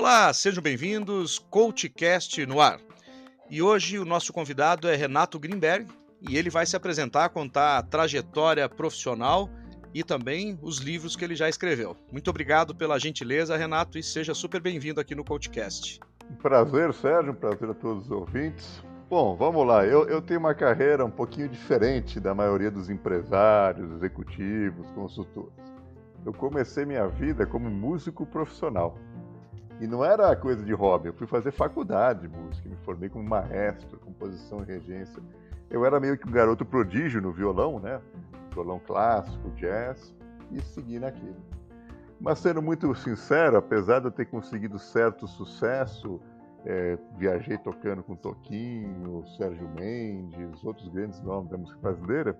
Olá, sejam bem-vindos, CoachCast no ar. E hoje o nosso convidado é Renato Greenberg e ele vai se apresentar, contar a trajetória profissional e também os livros que ele já escreveu. Muito obrigado pela gentileza, Renato, e seja super bem-vindo aqui no CoachCast. Prazer, Sérgio, prazer a todos os ouvintes. Bom, vamos lá. Eu, eu, tenho uma carreira um pouquinho diferente da maioria dos empresários, executivos, consultores. Eu comecei minha vida como músico profissional. E não era coisa de hobby, eu fui fazer faculdade de música, me formei como maestro, composição e regência. Eu era meio que um garoto prodígio no violão, né? Violão clássico, jazz, e segui naquilo. Mas sendo muito sincero, apesar de eu ter conseguido certo sucesso, é, viajei tocando com Toquinho, Sérgio Mendes, outros grandes nomes da música brasileira,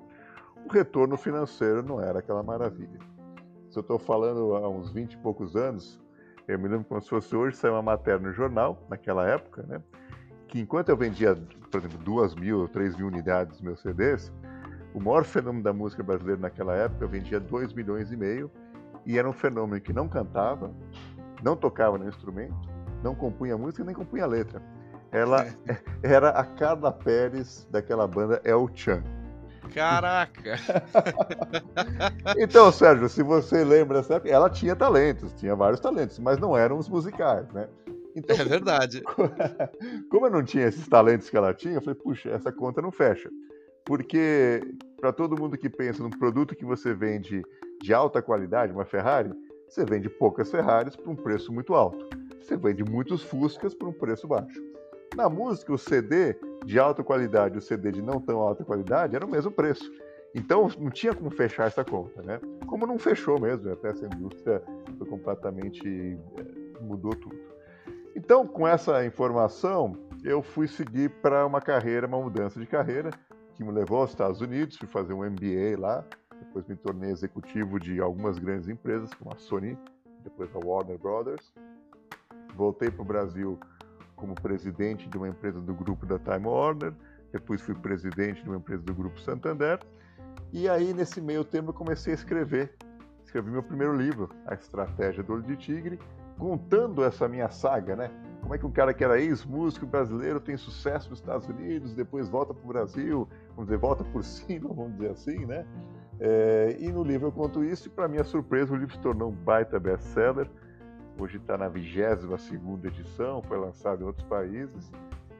o retorno financeiro não era aquela maravilha. Se eu estou falando há uns 20 e poucos anos, eu me lembro como se fosse hoje, saiu uma matéria no jornal, naquela época, né? Que enquanto eu vendia, por exemplo, duas mil ou três mil unidades dos meus CDs, o maior fenômeno da música brasileira naquela época eu vendia 2 milhões e meio e era um fenômeno que não cantava, não tocava no instrumento, não compunha música nem compunha letra. Ela é. era a Carla Pérez daquela banda El Chan. Caraca! então, Sérgio, se você lembra, ela tinha talentos, tinha vários talentos, mas não eram os musicais, né? Então, é verdade. Como eu não tinha esses talentos que ela tinha, eu falei, puxa, essa conta não fecha. Porque para todo mundo que pensa num produto que você vende de alta qualidade, uma Ferrari, você vende poucas Ferraris por um preço muito alto. Você vende muitos Fuscas por um preço baixo. Na música, o CD de alta qualidade e o CD de não tão alta qualidade era o mesmo preço. Então não tinha como fechar essa conta, né? Como não fechou mesmo, até essa indústria foi completamente eh, mudou tudo. Então, com essa informação, eu fui seguir para uma carreira, uma mudança de carreira, que me levou aos Estados Unidos, fui fazer um MBA lá, depois me tornei executivo de algumas grandes empresas, como a Sony, depois a Warner Brothers. Voltei para o Brasil como presidente de uma empresa do grupo da Time Warner, depois fui presidente de uma empresa do grupo Santander, e aí nesse meio tempo eu comecei a escrever. Escrevi meu primeiro livro, A Estratégia do Olho de Tigre, contando essa minha saga, né? Como é que um cara que era ex-músico brasileiro tem sucesso nos Estados Unidos, depois volta para o Brasil, vamos dizer, volta por cima, vamos dizer assim, né? É, e no livro eu conto isso, e para minha surpresa, o livro se tornou um baita best-seller. Hoje está na 22 edição, foi lançado em outros países.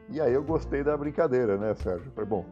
E aí eu gostei da brincadeira, né, Sérgio? Foi bom.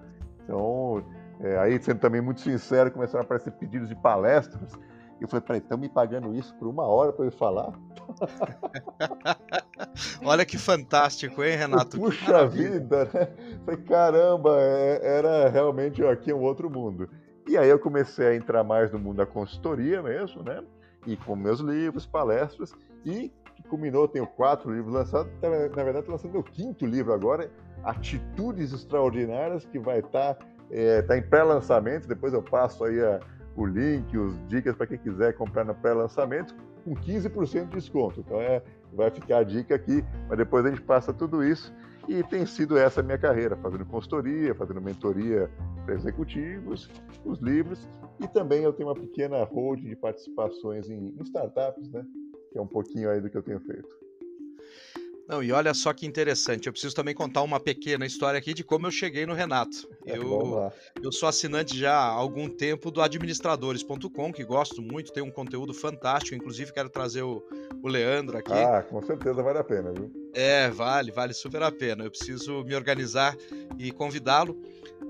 Então, é, aí sendo também muito sincero, começaram a aparecer pedidos de palestras. E eu falei, peraí, estão me pagando isso por uma hora para eu falar? Olha que fantástico, hein, Renato? Puxa vida, né? Falei, caramba, é, era realmente aqui um outro mundo. E aí eu comecei a entrar mais no mundo da consultoria mesmo, né? E com meus livros, palestras, e que culminou, tenho quatro livros lançados, na verdade estou lançando meu quinto livro agora, Atitudes Extraordinárias, que vai estar tá, é, tá em pré-lançamento, depois eu passo aí a, o link, os dicas para quem quiser comprar no pré-lançamento, com 15% de desconto. Então é, vai ficar a dica aqui, mas depois a gente passa tudo isso. E tem sido essa a minha carreira, fazendo consultoria, fazendo mentoria para executivos, os livros, e também eu tenho uma pequena holding de participações em, em startups, né? Que é um pouquinho aí do que eu tenho feito. Não, e olha só que interessante. Eu preciso também contar uma pequena história aqui de como eu cheguei no Renato. É, eu, eu sou assinante já há algum tempo do administradores.com, que gosto muito, tem um conteúdo fantástico. Inclusive, quero trazer o, o Leandro aqui. Ah, com certeza vale a pena, viu? É, vale, vale super a pena. Eu preciso me organizar e convidá-lo.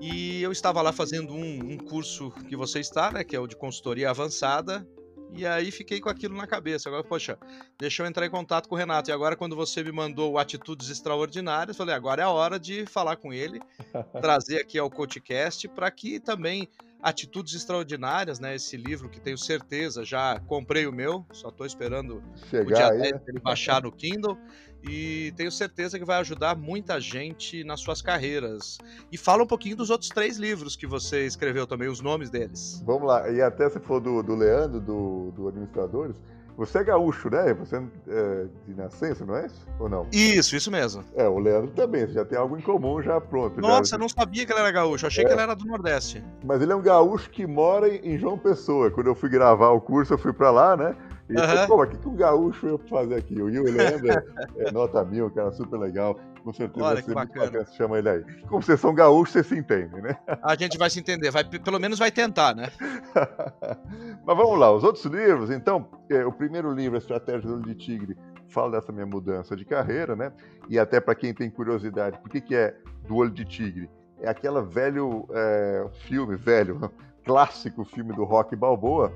E eu estava lá fazendo um, um curso que você está, né? Que é o de consultoria avançada e aí fiquei com aquilo na cabeça. Agora, poxa, deixa eu entrar em contato com o Renato. E agora, quando você me mandou Atitudes Extraordinárias, falei, agora é a hora de falar com ele, trazer aqui ao CoachCast, para que também Atitudes Extraordinárias, né? Esse livro que tenho certeza, já comprei o meu, só estou esperando Chegar o dia aí, 10 né? ele baixar no Kindle e tenho certeza que vai ajudar muita gente nas suas carreiras. E fala um pouquinho dos outros três livros que você escreveu também, os nomes deles. Vamos lá, e até se for do, do Leandro, do, do Administradores, você é gaúcho, né? Você é de nascença, não é isso? Ou não? Isso, isso mesmo. É, o Leandro também, você já tem algo em comum já pronto. Nossa, já... eu não sabia que ele era gaúcho, achei é. que ele era do Nordeste. Mas ele é um gaúcho que mora em João Pessoa. Quando eu fui gravar o curso, eu fui para lá, né? E uhum. como, o que, que um gaúcho ia fazer aqui? O Will Lander é nota mil, cara, super legal. Com certeza Olha, que bacana. bacana. Chama ele aí. Como vocês são gaúchos, vocês se entendem, né? A gente vai se entender, vai, pelo menos vai tentar, né? Mas vamos lá, os outros livros, então, é, o primeiro livro, Estratégia do de Tigre, fala dessa minha mudança de carreira, né? E até para quem tem curiosidade, por que, que é do olho de tigre? É aquele velho é, filme, velho, clássico filme do Rock Balboa,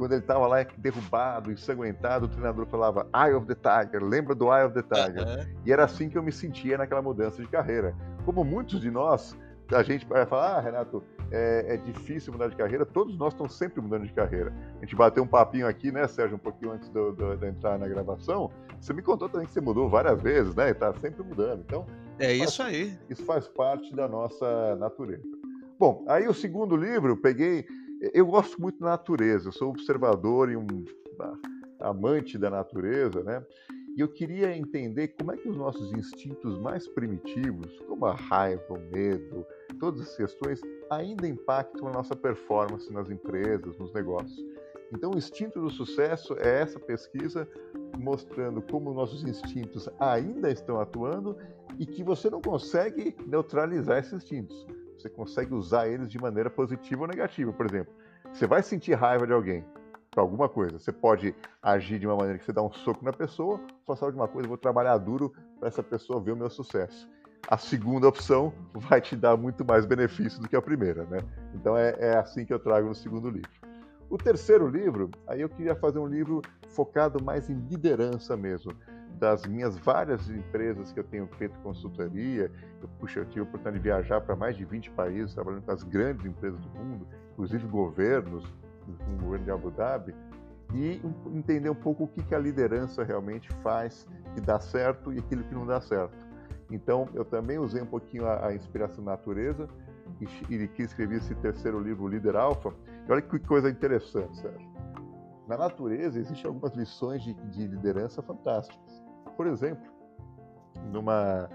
quando ele estava lá derrubado, ensanguentado, o treinador falava Eye of the Tiger, lembra do Eye of the Tiger? Uhum. E era assim que eu me sentia naquela mudança de carreira. Como muitos de nós, a gente vai falar, ah, Renato, é, é, difícil mudar de carreira, todos nós estamos sempre mudando de carreira. A gente bateu um papinho aqui, né, Sérgio, um pouquinho antes de entrar na gravação. Você me contou também que você mudou várias vezes, né? E está sempre mudando. Então. É isso faz, aí. Isso faz parte da nossa natureza. Bom, aí o segundo livro, peguei. Eu gosto muito da natureza, sou observador e um amante da natureza, né? E eu queria entender como é que os nossos instintos mais primitivos, como a raiva, o medo, todas as questões, ainda impactam a nossa performance nas empresas, nos negócios. Então, o instinto do sucesso é essa pesquisa mostrando como nossos instintos ainda estão atuando e que você não consegue neutralizar esses instintos. Você consegue usar eles de maneira positiva ou negativa. Por exemplo, você vai sentir raiva de alguém para alguma coisa. Você pode agir de uma maneira que você dá um soco na pessoa, ou sabe de uma coisa, vou trabalhar duro para essa pessoa ver o meu sucesso. A segunda opção vai te dar muito mais benefício do que a primeira, né? Então é, é assim que eu trago no segundo livro. O terceiro livro, aí eu queria fazer um livro focado mais em liderança mesmo. Das minhas várias empresas que eu tenho feito consultoria, eu, puxa, eu tive a oportunidade de viajar para mais de 20 países, trabalhando com as grandes empresas do mundo, inclusive governos, com o governo de Abu Dhabi, e entender um pouco o que, que a liderança realmente faz que dá certo e aquilo que não dá certo. Então, eu também usei um pouquinho a, a inspiração da natureza e, e quis escrever esse terceiro livro, Líder Alfa, olha que coisa interessante, Sérgio. Na natureza existem algumas lições de, de liderança fantásticas. Por exemplo, numa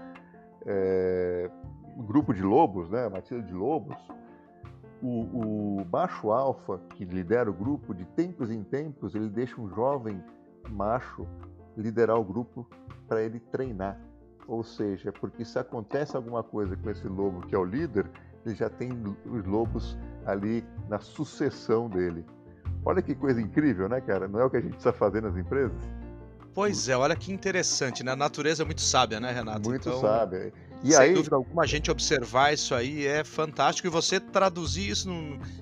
é, grupo de lobos, né, uma tira de lobos, o, o macho alfa que lidera o grupo, de tempos em tempos, ele deixa um jovem macho liderar o grupo para ele treinar. Ou seja, porque se acontece alguma coisa com esse lobo que é o líder, ele já tem os lobos ali na sucessão dele. Olha que coisa incrível, né, cara? Não é o que a gente precisa fazer nas empresas? Pois é, olha que interessante, né? A natureza é muito sábia, né, Renato? Muito então, sábia. E sem aí... dúvida alguma, a gente observar isso aí é fantástico. E você traduzir isso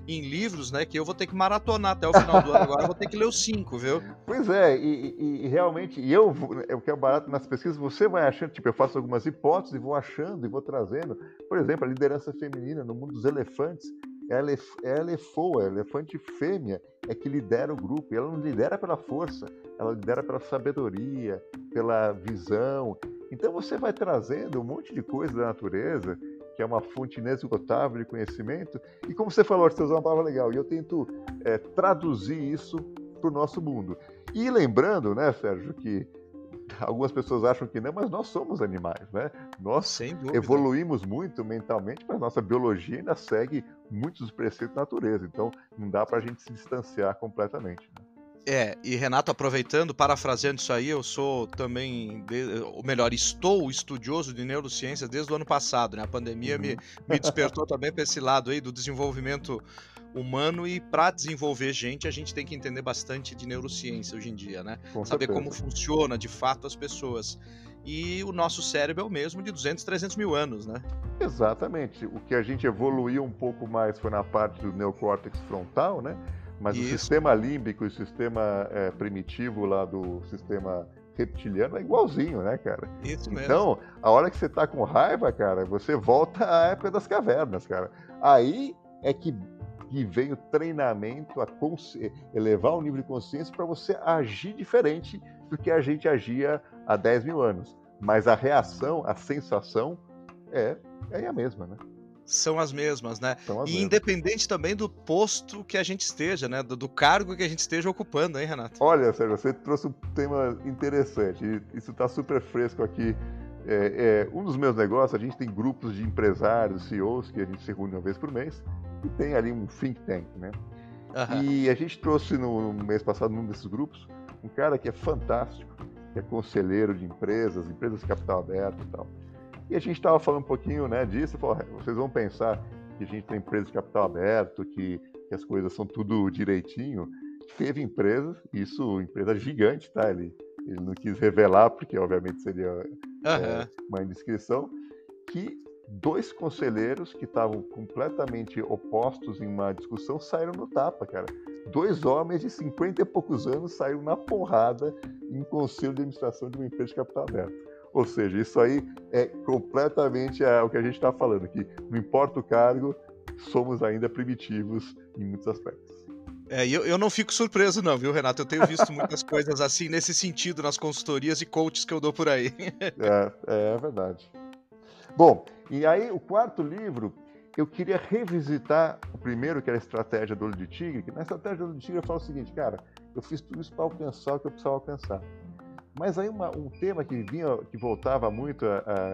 em livros, né? Que eu vou ter que maratonar até o final do ano agora, eu vou ter que ler os cinco, viu? Pois é, e, e, e realmente, e eu, eu quero barato nas pesquisas, você vai achando, tipo, eu faço algumas hipóteses e vou achando e vou trazendo. Por exemplo, a liderança feminina no mundo dos elefantes ela é, ela é elefante fêmea, é que lidera o grupo. E ela não lidera pela força, ela lidera pela sabedoria, pela visão. Então você vai trazendo um monte de coisa da natureza, que é uma fonte inesgotável de conhecimento. E como você falou, você usou uma palavra legal, e eu tento é, traduzir isso para o nosso mundo. E lembrando, né, Sérgio, que algumas pessoas acham que não, mas nós somos animais, né? Nós evoluímos muito mentalmente, mas nossa biologia ainda segue muitos dos preceitos da natureza. Então, não dá para a gente se distanciar completamente. Né? É, e Renato, aproveitando, parafraseando isso aí, eu sou também, ou melhor, estou estudioso de neurociências desde o ano passado, né? A pandemia uhum. me, me despertou também para esse lado aí do desenvolvimento humano e para desenvolver gente a gente tem que entender bastante de neurociência hoje em dia, né? Com Saber certeza. como funciona de fato as pessoas. E o nosso cérebro é o mesmo de 200, 300 mil anos, né? Exatamente. O que a gente evoluiu um pouco mais foi na parte do neocórtex frontal, né? Mas Isso. o sistema límbico e o sistema é, primitivo lá do sistema reptiliano é igualzinho, né, cara? Isso mesmo. Então, a hora que você tá com raiva, cara, você volta à época das cavernas, cara. Aí é que que vem o treinamento, a elevar o nível de consciência para você agir diferente do que a gente agia há 10 mil anos. Mas a reação, a sensação é, é a mesma, né? São as mesmas, né? As e mesmas. independente também do posto que a gente esteja, né? Do, do, cargo que a gente esteja ocupando, hein, Renato? Olha, Sérgio, você trouxe um tema interessante. Isso está super fresco aqui. É, é, um dos meus negócios, a gente tem grupos de empresários, CEOs, que a gente se reúne uma vez por mês e tem ali um think tank, né? Uhum. E a gente trouxe no mês passado, num desses grupos, um cara que é fantástico, que é conselheiro de empresas, empresas de capital aberto e tal. E a gente estava falando um pouquinho né, disso, falou, vocês vão pensar que a gente tem empresas de capital aberto, que, que as coisas são tudo direitinho. Teve empresas, isso, empresa gigante, tá? Ele, ele não quis revelar, porque obviamente seria. É, uma indiscrição, que dois conselheiros que estavam completamente opostos em uma discussão saíram no tapa, cara. Dois homens de 50 e poucos anos saíram na porrada em um conselho de administração de uma empresa de capital aberto. Ou seja, isso aí é completamente é, o que a gente está falando, que não importa o cargo, somos ainda primitivos em muitos aspectos. É, eu, eu não fico surpreso, não, viu, Renato? Eu tenho visto muitas coisas assim nesse sentido nas consultorias e coaches que eu dou por aí. é, é verdade. Bom, e aí o quarto livro, eu queria revisitar o primeiro, que era a estratégia do olho de tigre, que na estratégia do olho de tigre eu falo o seguinte, cara, eu fiz tudo isso para alcançar o que eu precisava alcançar. Mas aí uma, um tema que vinha, que voltava muito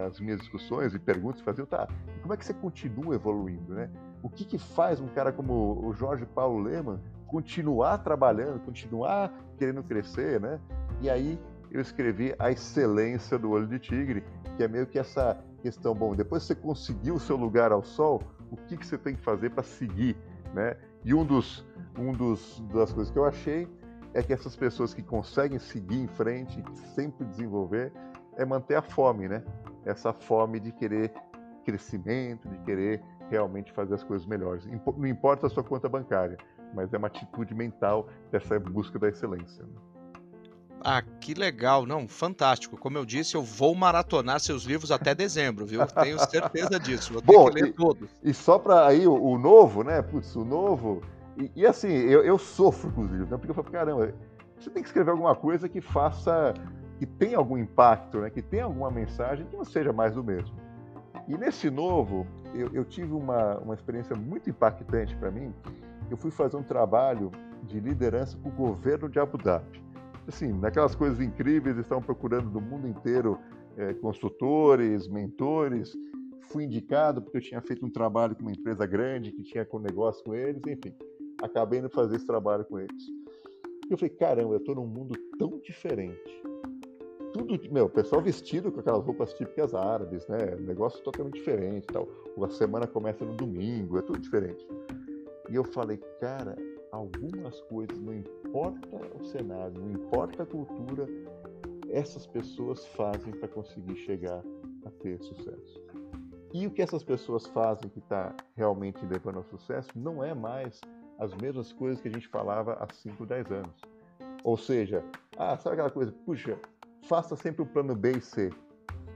às minhas discussões e perguntas, fazia, tá, como é que você continua evoluindo, né? O que que faz um cara como o Jorge Paulo Leman continuar trabalhando, continuar querendo crescer, né? E aí eu escrevi A Excelência do Olho de Tigre, que é meio que essa questão, bom, depois que você conseguiu o seu lugar ao sol, o que, que você tem que fazer para seguir, né? E um dos, um dos das coisas que eu achei é que essas pessoas que conseguem seguir em frente, sempre desenvolver, é manter a fome, né? Essa fome de querer crescimento, de querer realmente fazer as coisas melhores. Não importa a sua conta bancária, mas é uma atitude mental dessa busca da excelência. Né? Ah, que legal, não, fantástico. Como eu disse, eu vou maratonar seus livros até dezembro, viu? Tenho certeza disso. Vou Bom, que ler e, todos. E só para aí o, o, novo, né? Putz, o novo. E, e assim, eu, eu, sofro com os livros, né? Porque eu falo, caramba, você tem que escrever alguma coisa que faça, que tenha algum impacto, né? Que tenha alguma mensagem que não seja mais do mesmo. E nesse novo, eu, eu tive uma, uma experiência muito impactante para mim. Eu fui fazer um trabalho de liderança com o governo de Abu Dhabi assim, naquelas coisas incríveis, estão procurando do mundo inteiro é, consultores, mentores. Fui indicado porque eu tinha feito um trabalho com uma empresa grande que tinha com negócio com eles, enfim, acabei indo fazer esse trabalho com eles. E eu falei, caramba, eu estou num mundo tão diferente. Tudo, meu, o pessoal vestido com aquelas roupas típicas árabes, né? Negócio totalmente diferente, tal. A semana começa no domingo, é tudo diferente. E eu falei, cara, algumas coisas, não importa o cenário, não importa a cultura, essas pessoas fazem para conseguir chegar a ter sucesso. E o que essas pessoas fazem que está realmente levando ao sucesso não é mais as mesmas coisas que a gente falava há 5, 10 anos. Ou seja, ah, sabe aquela coisa, puxa, faça sempre o plano B e C.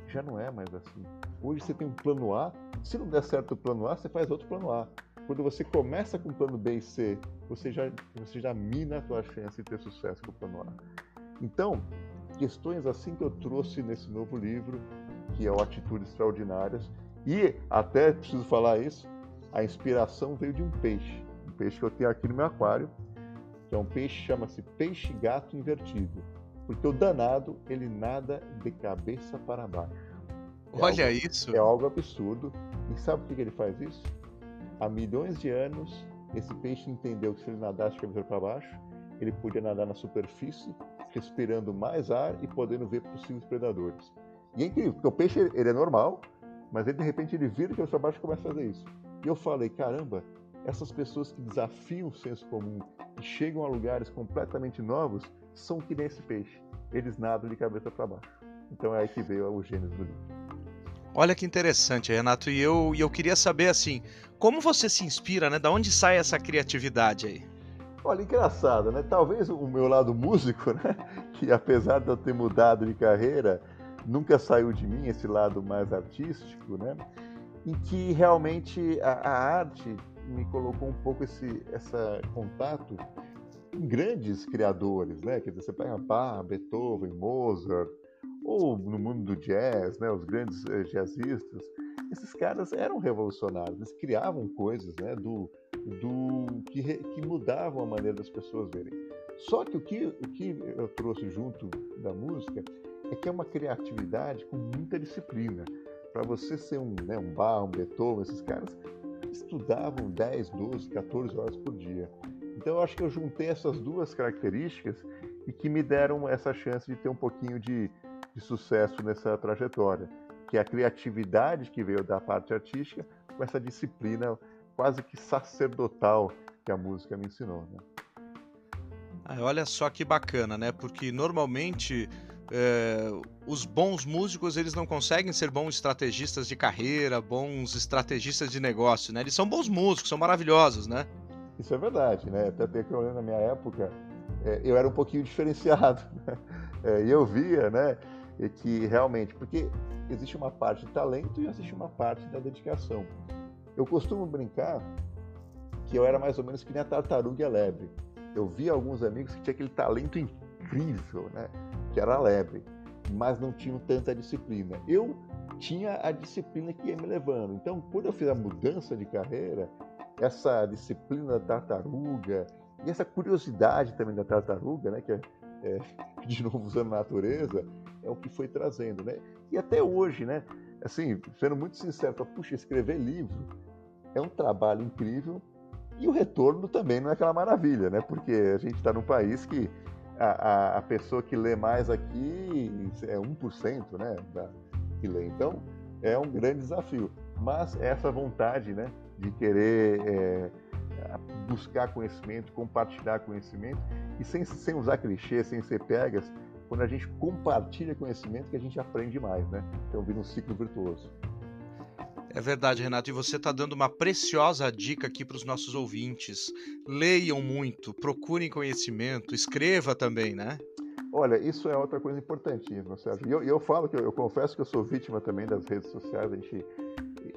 Já não é mais assim. Hoje você tem um plano A, se não der certo o plano A, você faz outro plano A. Quando você começa com o plano B e C, você já, você já mina a tua chance de ter sucesso com o plano A. Então, questões assim que eu trouxe nesse novo livro, que é o Atitudes Extraordinárias, e até preciso falar isso, a inspiração veio de um peixe, um peixe que eu tenho aqui no meu aquário, que é um peixe que chama-se peixe-gato invertido, porque o danado, ele nada de cabeça para baixo. É Olha algo, isso! É algo absurdo. E sabe por que ele faz isso? Há milhões de anos, esse peixe entendeu que se ele nadasse de cabeça para baixo, ele podia nadar na superfície, respirando mais ar e podendo ver possíveis predadores. E é incrível, porque o peixe ele é normal, mas ele de repente ele vira de cabeça para baixo e começa a fazer isso. E eu falei, caramba, essas pessoas que desafiam o senso comum e chegam a lugares completamente novos são que nem esse peixe. Eles nadam de cabeça para baixo. Então é aí que veio o gênero do livro. Olha que interessante, Renato. E eu, e eu queria saber assim, como você se inspira, né? Da onde sai essa criatividade aí? Olha, engraçado, né? Talvez o meu lado músico, né? Que apesar de eu ter mudado de carreira, nunca saiu de mim esse lado mais artístico, né? Em que realmente a, a arte me colocou um pouco esse essa contato com grandes criadores, né? Quer dizer, você pega Bach, Beethoven, Mozart, ou no mundo do jazz, né, os grandes eh, jazzistas, esses caras eram revolucionários, eles criavam coisas né, do, do que, que mudavam a maneira das pessoas verem. Só que o que, o que eu trouxe junto da música é que é uma criatividade com muita disciplina. Para você ser um, né, um Bach, um Beethoven, esses caras estudavam 10, 12, 14 horas por dia. Então eu acho que eu juntei essas duas características e que me deram essa chance de ter um pouquinho de, de sucesso nessa trajetória, que é a criatividade que veio da parte artística com essa disciplina quase que sacerdotal que a música me ensinou. Né? Ah, olha só que bacana, né? Porque normalmente é, os bons músicos eles não conseguem ser bons estrategistas de carreira, bons estrategistas de negócio, né? Eles são bons músicos, são maravilhosos, né? Isso é verdade, né? Até que olhando na minha época, é, eu era um pouquinho diferenciado, né? É, e eu via, né, que realmente, porque existe uma parte de talento e existe uma parte da dedicação. Eu costumo brincar que eu era mais ou menos que nem a tartaruga e a lebre. Eu via alguns amigos que tinham aquele talento incrível, né? Que era a lebre, mas não tinham tanta disciplina. Eu tinha a disciplina que ia me levando. Então, quando eu fiz a mudança de carreira, essa disciplina da tartaruga e essa curiosidade também da tartaruga, né? Que é, é de novo usando a natureza, é o que foi trazendo, né? E até hoje, né? Assim, sendo muito sincero, puxa, escrever livro é um trabalho incrível e o retorno também não é aquela maravilha, né? Porque a gente está num país que a, a, a, pessoa que lê mais aqui é 1%, né? Da, que lê. Então, é um grande desafio. Mas essa vontade, né? De querer é, buscar conhecimento, compartilhar conhecimento e sem, sem usar clichê, sem ser pegas, quando a gente compartilha conhecimento que a gente aprende mais, né? Então vira um ciclo virtuoso. É verdade, Renato. E você está dando uma preciosa dica aqui para os nossos ouvintes. Leiam muito, procurem conhecimento, escreva também, né? Olha, isso é outra coisa importantíssima, Sérgio. E eu, eu, falo que eu, eu, confesso que eu sou vítima também das redes sociais, a gente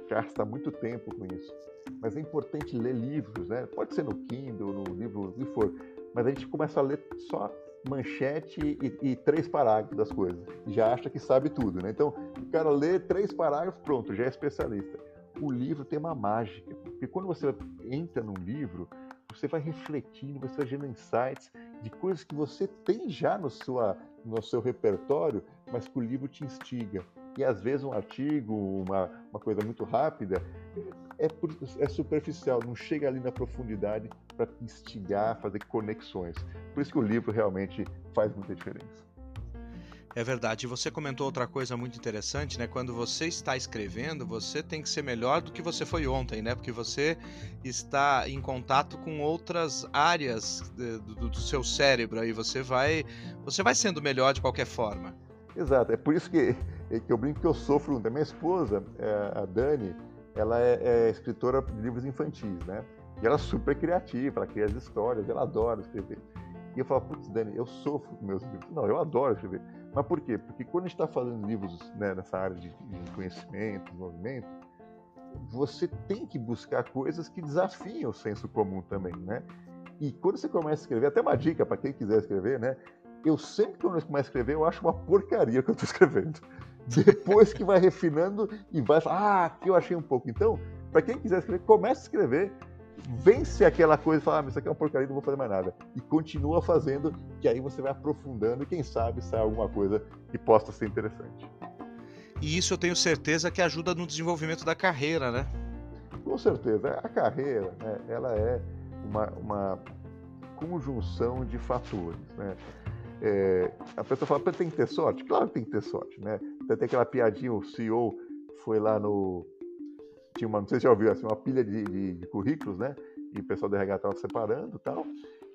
gasta muito tempo com isso. Mas é importante ler livros, né? Pode ser no Kindle, no livro, o que for. Mas a gente começa a ler só manchete e, e, três parágrafos das coisas. Já acha que sabe tudo, né? Então, o cara lê três parágrafos, pronto, já é especialista. O livro tem uma mágica, porque quando você entra num livro, você vai refletindo, você vai gerando insights de coisas que você tem já no, sua, no seu repertório, mas que o livro te instiga. E às vezes um artigo, uma, uma coisa muito rápida, é, é superficial, não chega ali na profundidade para instigar, fazer conexões. Por isso que o livro realmente faz muita diferença. É verdade. E você comentou outra coisa muito interessante, né? Quando você está escrevendo, você tem que ser melhor do que você foi ontem, né? Porque você está em contato com outras áreas do, do seu cérebro aí. Você vai, você vai sendo melhor de qualquer forma. Exato. É por isso que, que eu brinco que eu sofro. A minha esposa, é, a Dani, ela é, é escritora de livros infantis, né? E ela é super criativa, ela cria as histórias, ela adora escrever. E eu falo, putz, Dani, eu sofro com meus livros. Não, eu adoro escrever. Mas por quê? Porque quando a gente está fazendo livros né, nessa área de, de conhecimento, de movimento, você tem que buscar coisas que desafiam o senso comum também, né? E quando você começa a escrever, até uma dica para quem quiser escrever, né? Eu sempre que eu começo a escrever, eu acho uma porcaria que eu estou escrevendo. Depois que vai refinando e vai falar, ah, aqui eu achei um pouco. Então, para quem quiser escrever, comece a escrever vence aquela coisa e fala, ah, isso aqui é uma porcaria, não vou fazer mais nada. E continua fazendo, que aí você vai aprofundando e quem sabe sai alguma coisa que possa ser interessante. E isso eu tenho certeza que ajuda no desenvolvimento da carreira, né? Com certeza. A carreira, né, ela é uma, uma conjunção de fatores, né? É, a pessoa fala, tem que ter sorte? Claro que tem que ter sorte, né? Tem aquela piadinha, o CEO foi lá no, tinha uma, não sei se já ouviu, assim, uma pilha de, de, de currículos, né? E o pessoal do RH estava separando e tal.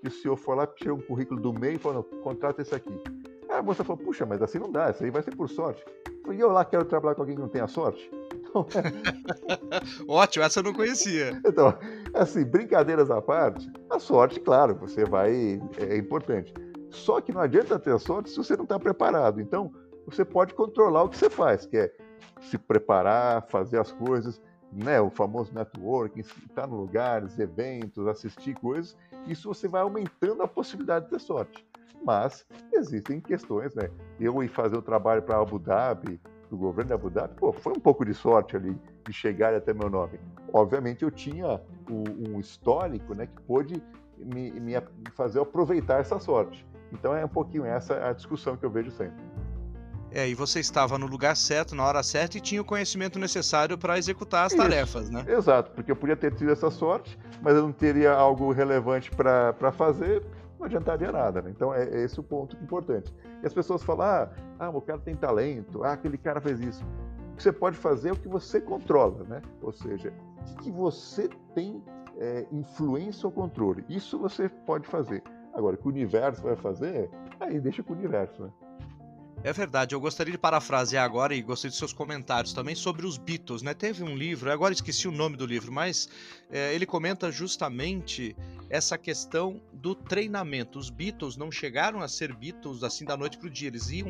E o senhor foi lá, tirou um currículo do meio e falou, contrata esse aqui. Aí a moça falou, puxa, mas assim não dá, isso aí vai ser por sorte. E eu lá quero trabalhar com alguém que não tenha sorte. Então, Ótimo, essa eu não conhecia. Então, assim, brincadeiras à parte, a sorte, claro, você vai, é, é importante. Só que não adianta ter sorte se você não está preparado. Então, você pode controlar o que você faz, que é se preparar, fazer as coisas né, o famoso networking, estar em lugares, eventos, assistir coisas, isso você vai aumentando a possibilidade de ter sorte. Mas existem questões, né? Eu ir fazer o trabalho para Abu Dhabi, do governo de Abu Dhabi, pô, foi um pouco de sorte ali de chegar até meu nome. Obviamente eu tinha um, histórico, né, que pôde me, me fazer aproveitar essa sorte. Então é um pouquinho essa a discussão que eu vejo sempre. É, e você estava no lugar certo, na hora certa e tinha o conhecimento necessário para executar as Isso, tarefas, né? Exato, porque eu podia ter tido essa sorte, mas eu não teria algo relevante para fazer, não adiantaria nada. Né? Então é, é, esse o ponto importante. E as pessoas falam: ah, ah, o cara tem talento, ah, aquele cara fez isso. O que você pode fazer é o que você controla, né? Ou seja, o que você tem é, influência ou controle. Isso você pode fazer. Agora, o que o universo vai fazer, aí deixa com o universo, né? É verdade, eu gostaria de parafrasear agora e gostaria de seus comentários também sobre os Beatles, né? Teve um livro, agora esqueci o nome do livro, mas é, ele comenta justamente essa questão do treinamento. Os Beatles não chegaram a ser Beatles assim da noite para o dia. Eles iam,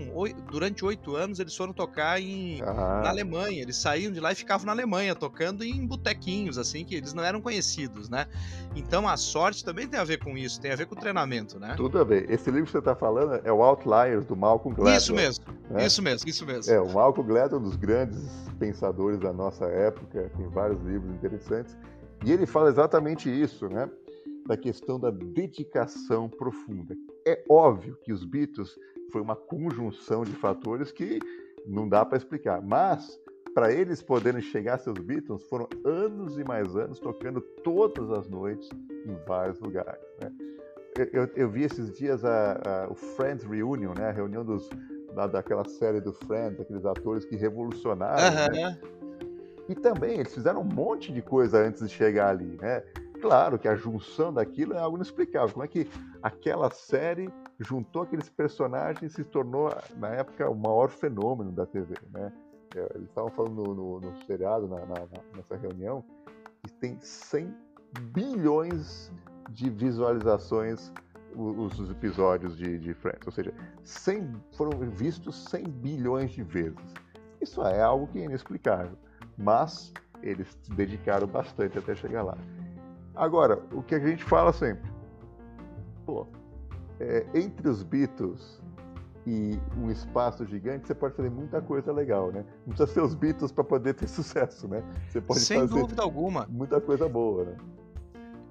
durante oito anos, eles foram tocar em, ah. na Alemanha. Eles saíam de lá e ficavam na Alemanha, tocando em botequinhos, assim, que eles não eram conhecidos, né? Então a sorte também tem a ver com isso, tem a ver com o treinamento, né? Tudo a ver. Esse livro que você está falando é o Outliers, do Malcolm Gladwell. Isso mesmo, né? isso mesmo, isso mesmo. É, o Malcolm Gladwell é um dos grandes pensadores da nossa época, tem vários livros interessantes. E ele fala exatamente isso, né? Da questão da dedicação profunda. É óbvio que os Beatles foi uma conjunção de fatores que não dá para explicar, mas para eles poderem chegar a seus Beatles foram anos e mais anos tocando todas as noites em vários lugares. Né? Eu, eu, eu, vi esses dias a, a, o Friends Reunion, né? a reunião dos, da, daquela série do Friends, aqueles atores que revolucionaram. Uhum. Né? E também eles fizeram um monte de coisa antes de chegar ali, né? Claro que a junção daquilo é algo inexplicável. Como é que aquela série juntou aqueles personagens e se tornou, na época, o maior fenômeno da TV, né? É, eles estavam falando no, no, no seriado, na, na, nessa reunião, que tem 100 bilhões de visualizações os, os episódios de, de, Friends. Ou seja, 100, foram vistos 100 bilhões de vezes. Isso é algo que é inexplicável. Mas eles dedicaram bastante até chegar lá. Agora, o que a gente fala sempre, pô, é, entre os Beatles e um espaço gigante, você pode fazer muita coisa legal, né? Não precisa ser os Beatles para poder ter sucesso, né? Você pode Sem fazer dúvida alguma. muita coisa boa, né?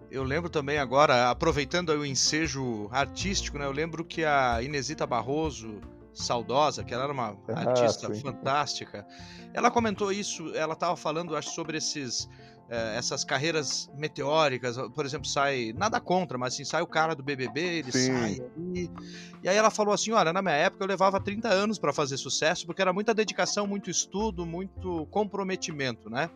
Eu lembro também agora, aproveitando o ensejo artístico, né? Eu lembro que a Inesita Barroso, saudosa, que ela era uma ah, artista sim. fantástica, ela comentou isso, ela estava falando, acho, sobre esses é, essas carreiras meteóricas, por exemplo, sai, nada contra, mas assim, sai o cara do BBB, ele Sim. sai ali. E aí ela falou assim: olha, na minha época eu levava 30 anos para fazer sucesso, porque era muita dedicação, muito estudo, muito comprometimento, né?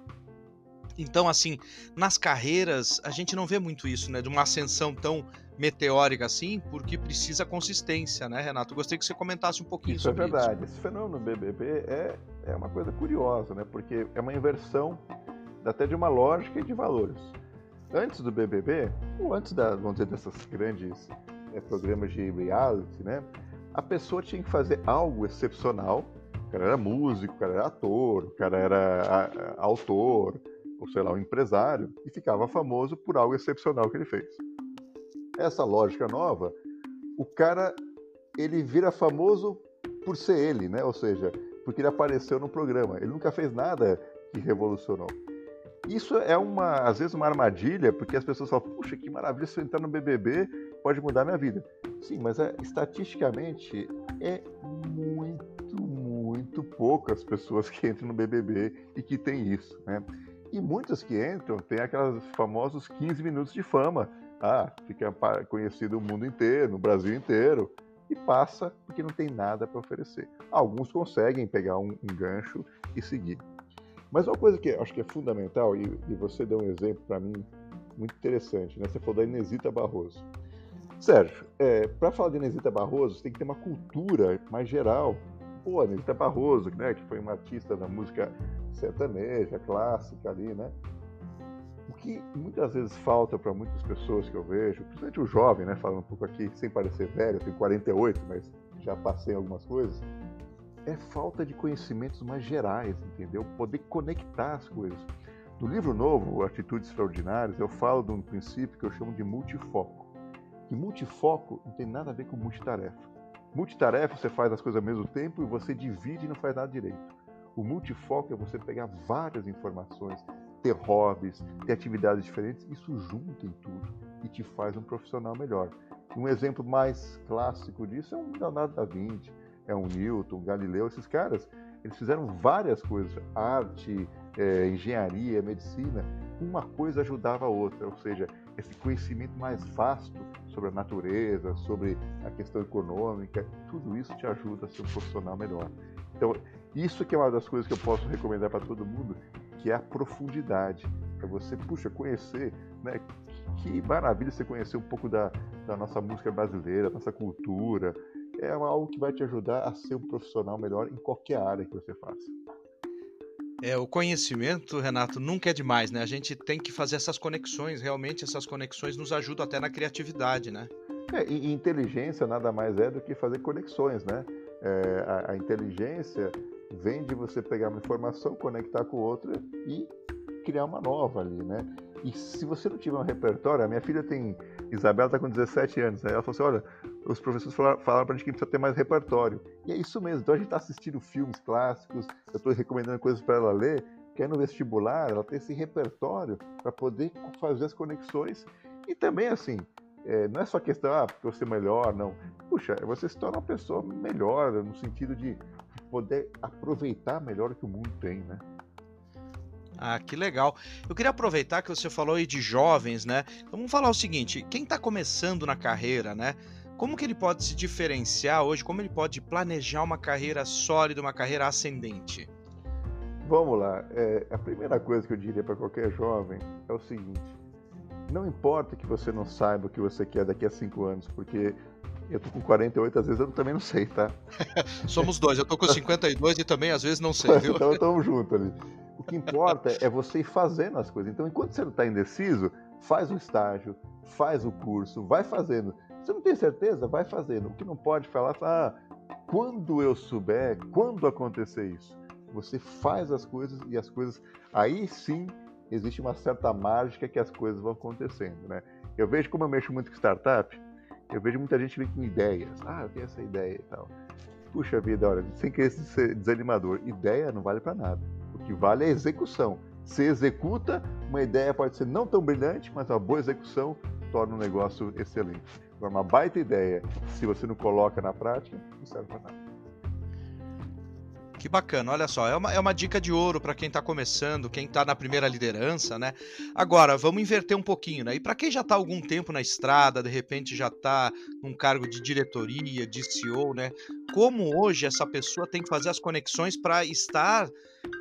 Então, assim, nas carreiras, a gente não vê muito isso, né? De uma ascensão tão meteórica assim, porque precisa consistência, né, Renato? Gostaria que você comentasse um pouquinho isso sobre isso. É verdade. Esse fenômeno BBB é, é uma coisa curiosa, né? Porque é uma inversão até de uma lógica e de valores. Antes do BBB, ou antes da, vamos dizer, dessas grandes é, programas de reality, né? A pessoa tinha que fazer algo excepcional. O cara era músico, o cara era ator, o cara era a, a, autor, ou sei lá, um empresário, e ficava famoso por algo excepcional que ele fez. Essa lógica nova, o cara ele vira famoso por ser ele, né? Ou seja, porque ele apareceu no programa. Ele nunca fez nada que revolucionou. Isso é uma, às vezes, uma armadilha, porque as pessoas falam, puxa, que maravilha, se eu entrar no BBB, pode mudar minha vida. Sim, mas é, estatisticamente é muito, muito pouco as pessoas que entram no BBB e que tem isso, né? E muitas que entram têm aquelas famosos 15 minutos de fama. Ah, fica conhecido no mundo inteiro, no Brasil inteiro, e passa porque não tem nada para oferecer. Alguns conseguem pegar um, um gancho e seguir. Mas uma coisa que acho que é fundamental, e, e você deu um exemplo para mim muito interessante, né? Você falou da Inesita Barroso. Sérgio, é, para falar de Inesita Barroso, você tem que ter uma cultura mais geral. Pô, Inesita Barroso, né, que foi uma artista da música sertaneja, clássica ali, né? O que muitas vezes falta para muitas pessoas que eu vejo, principalmente o jovem, né, falando um pouco aqui, sem parecer velho, eu tenho 48, mas já passei algumas coisas, é falta de conhecimentos mais gerais, entendeu? Poder conectar as coisas. No livro novo, Atitudes Extraordinárias, eu falo de um princípio que eu chamo de multifoco. Que multifoco não tem nada a ver com multitarefa. Multitarefa, você faz as coisas ao mesmo tempo e você divide e não faz nada direito. O multifoco é você pegar várias informações, ter hobbies, ter atividades diferentes, isso junta em tudo e te faz um profissional melhor. Um exemplo mais clássico disso é um Leonardo da Vinci, é um Newton, Galileu, esses caras, eles fizeram várias coisas, arte, é, engenharia, medicina, uma coisa ajudava a outra, ou seja, esse conhecimento mais vasto sobre a natureza, sobre a questão econômica, tudo isso te ajuda a ser um profissional melhor. Então, isso que é uma das coisas que eu posso recomendar para todo mundo, que é a profundidade. Para você, puxa, conhecer, né? Que maravilha você conhecer um pouco da, da nossa música brasileira, nossa cultura. É algo que vai te ajudar a ser um profissional melhor em qualquer área que você faça. É, o conhecimento, Renato, nunca é demais, né? A gente tem que fazer essas conexões, realmente essas conexões nos ajudam até na criatividade, né? É, e inteligência nada mais é do que fazer conexões, né? É, a, a, inteligência vem de você pegar uma informação, conectar com outra e criar uma nova ali, né? E se você não tiver um repertório, a minha filha tem, Isabela está com 17 anos, né? ela falou assim, olha, os professores falaram, falaram pra gente que precisa ter mais repertório. E é isso mesmo, então a gente está assistindo filmes clássicos, eu estou recomendando coisas para ela ler, que é no vestibular, ela tem esse repertório para poder fazer as conexões. E também, assim, é, não é só questão, ah, porque você é melhor, não. Puxa, você se torna uma pessoa melhor, no sentido de poder aproveitar melhor o que o mundo tem, né? Ah, que legal. Eu queria aproveitar que você falou aí de jovens, né? Então vamos falar o seguinte: quem está começando na carreira, né? Como que ele pode se diferenciar hoje? Como ele pode planejar uma carreira sólida, uma carreira ascendente? Vamos lá. É, a primeira coisa que eu diria para qualquer jovem é o seguinte: não importa que você não saiba o que você quer daqui a cinco anos, porque eu tô com 48, às vezes eu também não sei, tá? Somos dois, eu tô com 52 e também às vezes não sei, viu? então estamos juntos ali. O que importa é você ir fazendo as coisas. Então, enquanto você não está indeciso, faz o estágio, faz o curso, vai fazendo. Você não tem certeza? Vai fazendo. O que não pode falar, fala, ah, quando eu souber, quando acontecer isso. Você faz as coisas e as coisas. Aí sim existe uma certa mágica que as coisas vão acontecendo, né? Eu vejo como eu mexo muito com startup, eu vejo muita gente vir com ideias. Ah, eu tenho essa ideia e tal. Puxa vida, olha, sem querer ser desanimador, ideia não vale para nada. Que vale a execução. Se executa, uma ideia pode ser não tão brilhante, mas uma boa execução torna um negócio excelente. Agora, uma baita ideia, se você não coloca na prática, não serve para nada. Que bacana, olha só, é uma, é uma dica de ouro para quem está começando, quem está na primeira liderança, né? Agora, vamos inverter um pouquinho, né? E para quem já está algum tempo na estrada, de repente já está num cargo de diretoria, de CEO, né? Como hoje essa pessoa tem que fazer as conexões para estar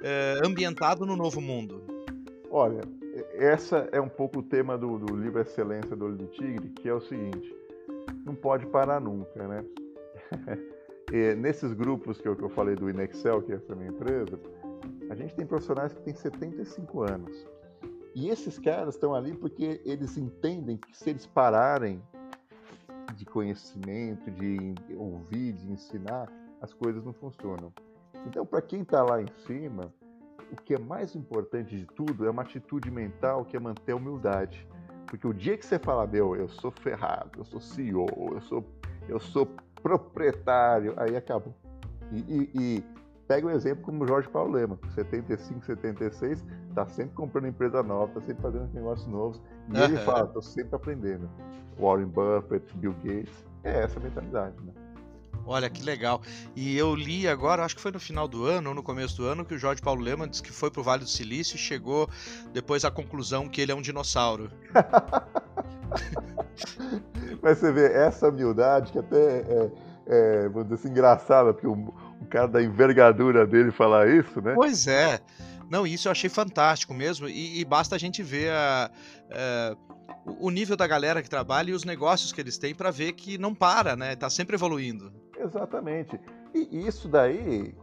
é, ambientado no novo mundo? Olha, essa é um pouco o tema do, do livro Excelência do Olho de Tigre, que é o seguinte: não pode parar nunca, né? E nesses grupos que eu, que eu falei do Inexcel, que é essa minha empresa, a gente tem profissionais que têm 75 anos. E esses caras estão ali porque eles entendem que se eles pararem de conhecimento, de ouvir, de ensinar, as coisas não funcionam. Então, para quem está lá em cima, o que é mais importante de tudo é uma atitude mental que é manter a humildade. Porque o dia que você fala, meu, eu sou ferrado, eu sou CEO, eu sou, eu sou proprietário, aí acabou. E, e, e pega um exemplo como o Jorge Paulo Lema, 75, 76, está sempre comprando empresa nova, está sempre fazendo negócios novos, e uhum. ele fala, estou sempre aprendendo. Warren Buffett, Bill Gates, é essa a mentalidade, né? Olha que legal. E eu li agora, acho que foi no final do ano ou no começo do ano, que o Jorge Paulo Lema disse que foi para o Vale do Silício e chegou depois à conclusão que ele é um dinossauro. Mas você vê essa humildade que até é, é vamos dizer assim, engraçada, porque o, o, cara da envergadura dele falar isso, né? Pois é. Não, isso eu achei fantástico mesmo. E, e basta a gente ver a, a, é, o nível da galera que trabalha e os negócios que eles têm para ver que não para, né? Tá sempre evoluindo. Exatamente. E isso daí,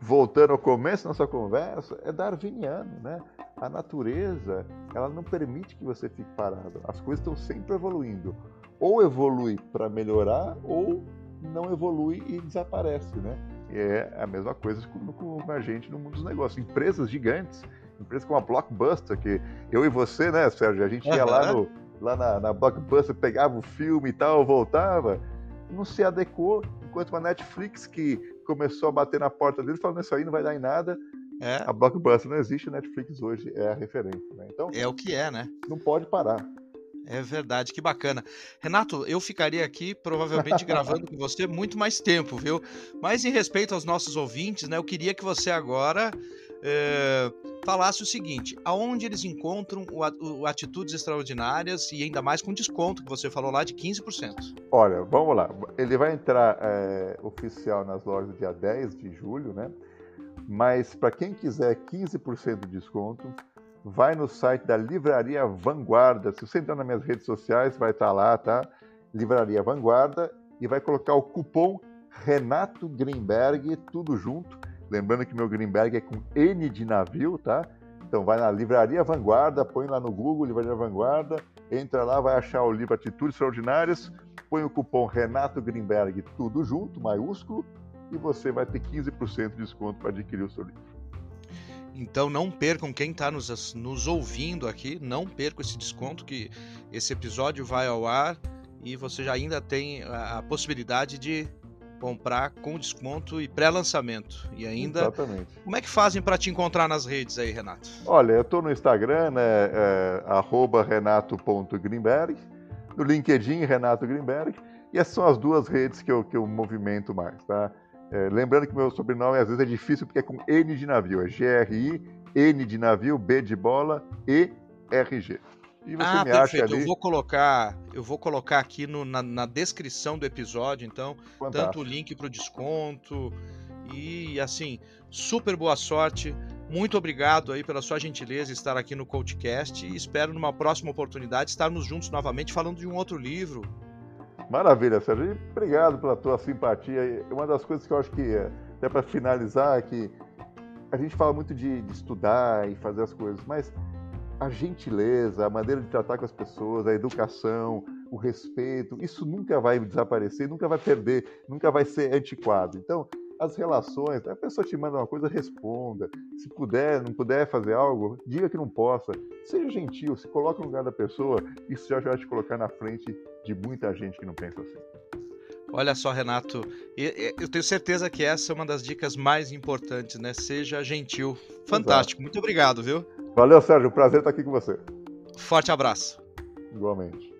voltando ao começo da nossa conversa, é darwiniano, né? A natureza, ela não permite que você fique parado. As coisas estão sempre evoluindo. Ou evolui para melhorar, ou não evolui e desaparece, né? É a mesma coisa com, com a gente no mundo dos negócios. Empresas gigantes, empresas como a Blockbuster, que eu e você, né, Sérgio, a gente ia lá, no, lá na, na Blockbuster, pegava o filme e tal, voltava, não se adequou, enquanto uma Netflix que começou a bater na porta dele falando isso aí não vai dar em nada. É. A Blockbuster não existe, a Netflix hoje é a referência. Né? Então, é o que é, né? Não pode parar. É verdade, que bacana. Renato, eu ficaria aqui provavelmente gravando com você muito mais tempo, viu? Mas em respeito aos nossos ouvintes, né? Eu queria que você agora é, falasse o seguinte: aonde eles encontram o, o, atitudes extraordinárias e ainda mais com desconto que você falou lá de 15%. Olha, vamos lá. Ele vai entrar é, oficial nas lojas dia 10 de julho, né? Mas para quem quiser 15% de desconto, vai no site da Livraria Vanguarda. Se você entrar nas minhas redes sociais, vai estar tá lá, tá? Livraria Vanguarda e vai colocar o cupom Renato Greenberg, tudo junto Lembrando que meu Greenberg é com N de navio, tá? Então vai na Livraria Vanguarda, põe lá no Google Livraria Vanguarda, entra lá, vai achar o livro Atitudes Extraordinárias, põe o cupom Renato Greenberg, tudo junto, maiúsculo, e você vai ter 15% de desconto para adquirir o seu livro. Então não percam, quem está nos, nos ouvindo aqui, não percam esse desconto que esse episódio vai ao ar e você já ainda tem a, a possibilidade de comprar com desconto e pré-lançamento. E ainda. Exatamente. Como é que fazem para te encontrar nas redes aí, Renato? Olha, eu estou no Instagram, né? É, renato.greenberg, no LinkedIn, Renato Greenberg, e essas são as duas redes que eu, que eu movimento mais, tá? É, lembrando que meu sobrenome às vezes é difícil porque é com N de navio, é G-R-I, N de navio, B de bola, E, R, G. E você ah, me perfeito. acha ali... Eu vou colocar, eu vou colocar aqui no, na, na, descrição do episódio, então, Fantástico. tanto o link para o desconto e assim, super boa sorte. Muito obrigado aí pela sua gentileza estar aqui no CoachCast e espero numa próxima oportunidade estarmos juntos novamente falando de um outro livro. Maravilha, Sérgio. Obrigado pela tua simpatia. Uma das coisas que eu acho que, é, até para finalizar, é que a gente fala muito de, de estudar e fazer as coisas, mas a gentileza, a maneira de tratar com as pessoas, a educação, o respeito, isso nunca vai desaparecer, nunca vai perder, nunca vai ser antiquado. Então, as relações, a pessoa te manda uma coisa, responda. Se puder, não puder fazer algo, diga que não possa. Seja gentil, se coloque no lugar da pessoa, isso já vai te colocar na frente de muita gente que não pensa assim. Olha só, Renato, eu tenho certeza que essa é uma das dicas mais importantes, né? Seja gentil. Fantástico. Exato. Muito obrigado, viu? Valeu, Sérgio. Prazer estar aqui com você. Forte abraço. Igualmente.